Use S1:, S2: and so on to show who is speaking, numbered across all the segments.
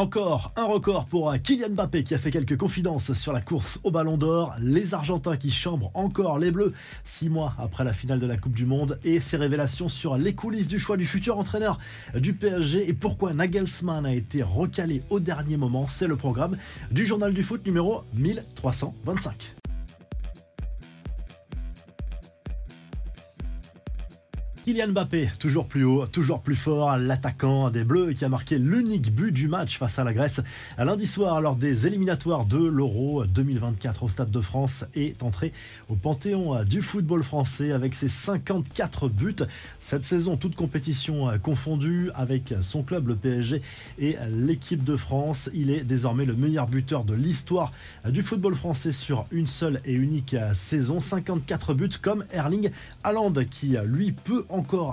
S1: Encore un record pour Kylian Mbappé qui a fait quelques confidences sur la course au Ballon d'Or. Les Argentins qui chambrent encore les Bleus six mois après la finale de la Coupe du Monde et ses révélations sur les coulisses du choix du futur entraîneur du PSG et pourquoi Nagelsmann a été recalé au dernier moment. C'est le programme du journal du foot numéro 1325. Kylian Mbappé, toujours plus haut, toujours plus fort, l'attaquant des Bleus qui a marqué l'unique but du match face à la Grèce lundi soir lors des éliminatoires de l'Euro 2024 au Stade de France est entré au panthéon du football français avec ses 54 buts. Cette saison, toute compétition confondue avec son club, le PSG et l'équipe de France. Il est désormais le meilleur buteur de l'histoire du football français sur une seule et unique saison. 54 buts comme Erling Haaland qui lui peut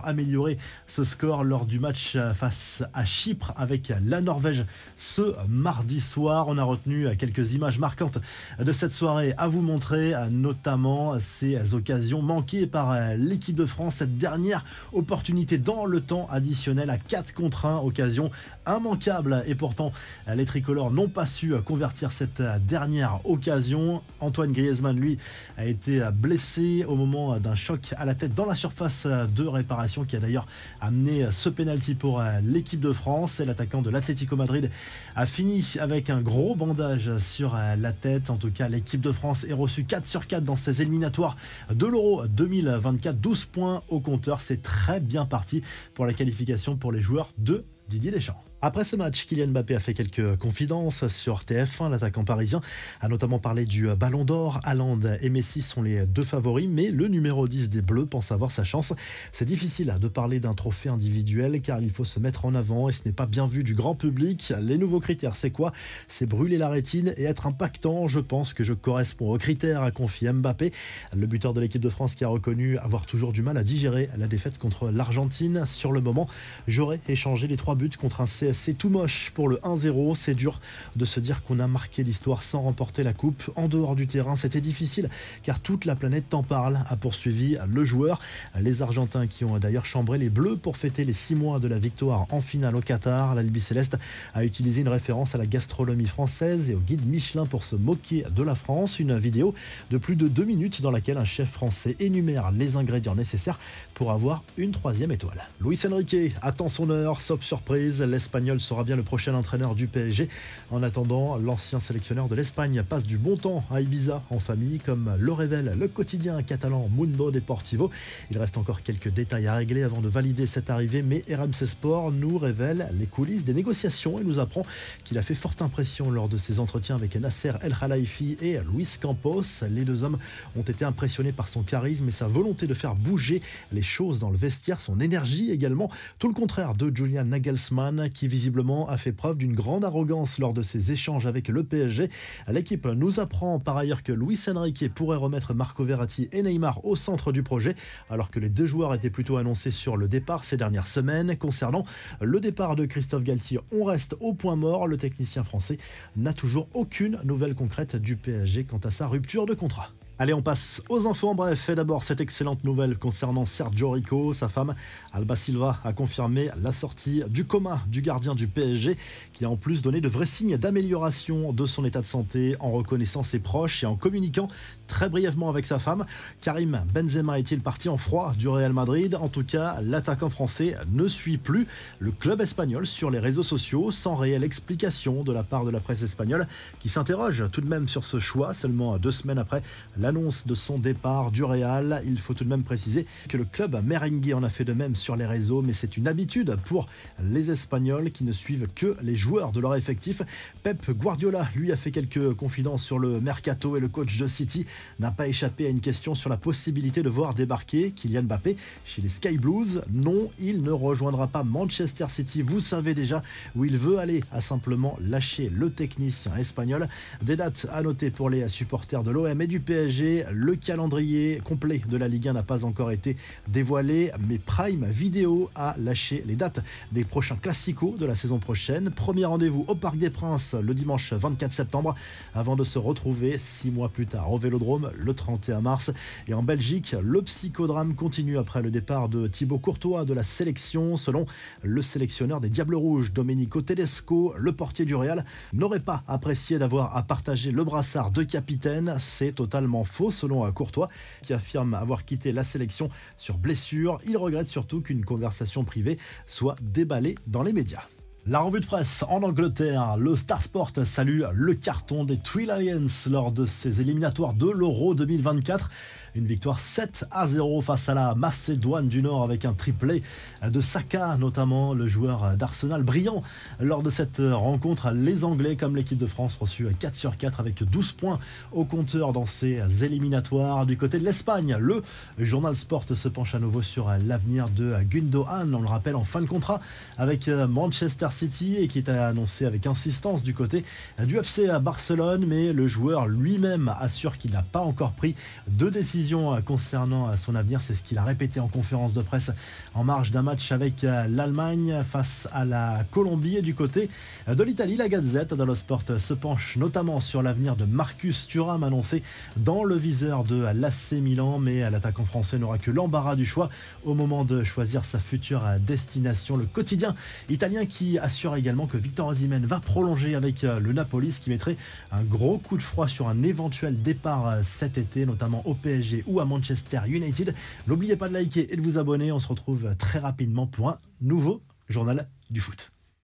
S1: améliorer ce score lors du match face à Chypre avec la Norvège ce mardi soir. On a retenu quelques images marquantes de cette soirée à vous montrer, notamment ces occasions manquées par l'équipe de France. Cette dernière opportunité dans le temps additionnel à 4 contre 1, occasion immanquable. Et pourtant, les tricolores n'ont pas su convertir cette dernière occasion. Antoine Griezmann, lui, a été blessé au moment d'un choc à la tête dans la surface de réparation qui a d'ailleurs amené ce penalty pour euh, l'équipe de France. Et l'attaquant de l'Atlético Madrid a fini avec un gros bandage sur euh, la tête. En tout cas, l'équipe de France est reçue 4 sur 4 dans ses éliminatoires de l'Euro 2024. 12 points au compteur. C'est très bien parti pour la qualification pour les joueurs de Didier Deschamps. Après ce match, Kylian Mbappé a fait quelques confidences sur TF1. L'attaquant parisien a notamment parlé du Ballon d'Or. Haaland et Messi sont les deux favoris, mais le numéro 10 des Bleus pense avoir sa chance. C'est difficile de parler d'un trophée individuel car il faut se mettre en avant et ce n'est pas bien vu du grand public. Les nouveaux critères, c'est quoi? C'est brûler la rétine et être impactant. Je pense que je corresponds aux critères, a confié Mbappé, le buteur de l'équipe de France qui a reconnu avoir toujours du mal à digérer la défaite contre l'Argentine. Sur le moment, j'aurais échangé les trois buts contre un C c'est tout moche pour le 1-0. C'est dur de se dire qu'on a marqué l'histoire sans remporter la coupe. En dehors du terrain, c'était difficile car toute la planète t'en parle, a poursuivi le joueur. Les Argentins qui ont d'ailleurs chambré les Bleus pour fêter les six mois de la victoire en finale au Qatar. L'Albi Céleste a utilisé une référence à la gastronomie française et au guide Michelin pour se moquer de la France. Une vidéo de plus de deux minutes dans laquelle un chef français énumère les ingrédients nécessaires pour avoir une troisième étoile. Luis Enrique attend son heure, sauf surprise, l'Espagne Sera bien le prochain entraîneur du PSG. En attendant, l'ancien sélectionneur de l'Espagne passe du bon temps à Ibiza en famille, comme le révèle le quotidien catalan Mundo Deportivo. Il reste encore quelques détails à régler avant de valider cette arrivée, mais RMC Sport nous révèle les coulisses des négociations et nous apprend qu'il a fait forte impression lors de ses entretiens avec Nasser El Khalifi et Luis Campos. Les deux hommes ont été impressionnés par son charisme et sa volonté de faire bouger les choses dans le vestiaire, son énergie également. Tout le contraire de Julian Nagelsmann qui visiblement a fait preuve d'une grande arrogance lors de ses échanges avec le PSG. L'équipe nous apprend par ailleurs que Luis Enrique pourrait remettre Marco Verratti et Neymar au centre du projet, alors que les deux joueurs étaient plutôt annoncés sur le départ ces dernières semaines. Concernant le départ de Christophe Galtier, on reste au point mort. Le technicien français n'a toujours aucune nouvelle concrète du PSG quant à sa rupture de contrat. Allez, on passe aux enfants. Bref, et d'abord cette excellente nouvelle concernant Sergio Rico. Sa femme, Alba Silva, a confirmé la sortie du coma du gardien du PSG, qui a en plus donné de vrais signes d'amélioration de son état de santé en reconnaissant ses proches et en communiquant très brièvement avec sa femme. Karim Benzema est-il parti en froid du Real Madrid? En tout cas, l'attaquant français ne suit plus le club espagnol sur les réseaux sociaux sans réelle explication de la part de la presse espagnole, qui s'interroge tout de même sur ce choix seulement deux semaines après la l'annonce de son départ du Real. Il faut tout de même préciser que le club merengue en a fait de même sur les réseaux, mais c'est une habitude pour les Espagnols qui ne suivent que les joueurs de leur effectif. Pep Guardiola, lui, a fait quelques confidences sur le mercato et le coach de City n'a pas échappé à une question sur la possibilité de voir débarquer Kylian Mbappé chez les Sky Blues. Non, il ne rejoindra pas Manchester City. Vous savez déjà où il veut aller, a simplement lâché le technicien espagnol. Des dates à noter pour les supporters de l'OM et du PSG. Le calendrier complet de la Ligue 1 n'a pas encore été dévoilé, mais Prime Video a lâché les dates des prochains classicos de la saison prochaine. Premier rendez-vous au Parc des Princes le dimanche 24 septembre, avant de se retrouver six mois plus tard au Vélodrome le 31 mars. Et en Belgique, le psychodrame continue après le départ de Thibaut Courtois de la sélection. Selon le sélectionneur des Diables Rouges, Domenico Tedesco, le portier du Real n'aurait pas apprécié d'avoir à partager le brassard de capitaine. C'est totalement faux selon Courtois, qui affirme avoir quitté la sélection sur blessure. Il regrette surtout qu'une conversation privée soit déballée dans les médias. La revue de presse en Angleterre, le Star Sport salue le carton des Three Lions lors de ses éliminatoires de l'Euro 2024. Une victoire 7 à 0 face à la Macédoine du Nord avec un triplé de Saka, notamment le joueur d'Arsenal brillant. Lors de cette rencontre, les Anglais, comme l'équipe de France, reçu 4 sur 4 avec 12 points au compteur dans ces éliminatoires. Du côté de l'Espagne, le journal Sport se penche à nouveau sur l'avenir de Gundogan. On le rappelle en fin de contrat avec Manchester City et qui est annoncé avec insistance du côté du FC à Barcelone. Mais le joueur lui-même assure qu'il n'a pas encore pris de décision concernant son avenir. C'est ce qu'il a répété en conférence de presse en marge d'un match avec l'Allemagne face à la Colombie. Et du côté de l'Italie, la Gazette dello Sport se penche notamment sur l'avenir de Marcus Thuram annoncé dans le viseur de l'AC Milan. Mais l'attaquant français n'aura que l'embarras du choix au moment de choisir sa future destination. Le quotidien italien qui assure également que Victor Osimhen va prolonger avec le Napoli, ce qui mettrait un gros coup de froid sur un éventuel départ cet été, notamment au PSG ou à Manchester United. N'oubliez pas de liker et de vous abonner. On se retrouve très rapidement pour un nouveau journal du foot.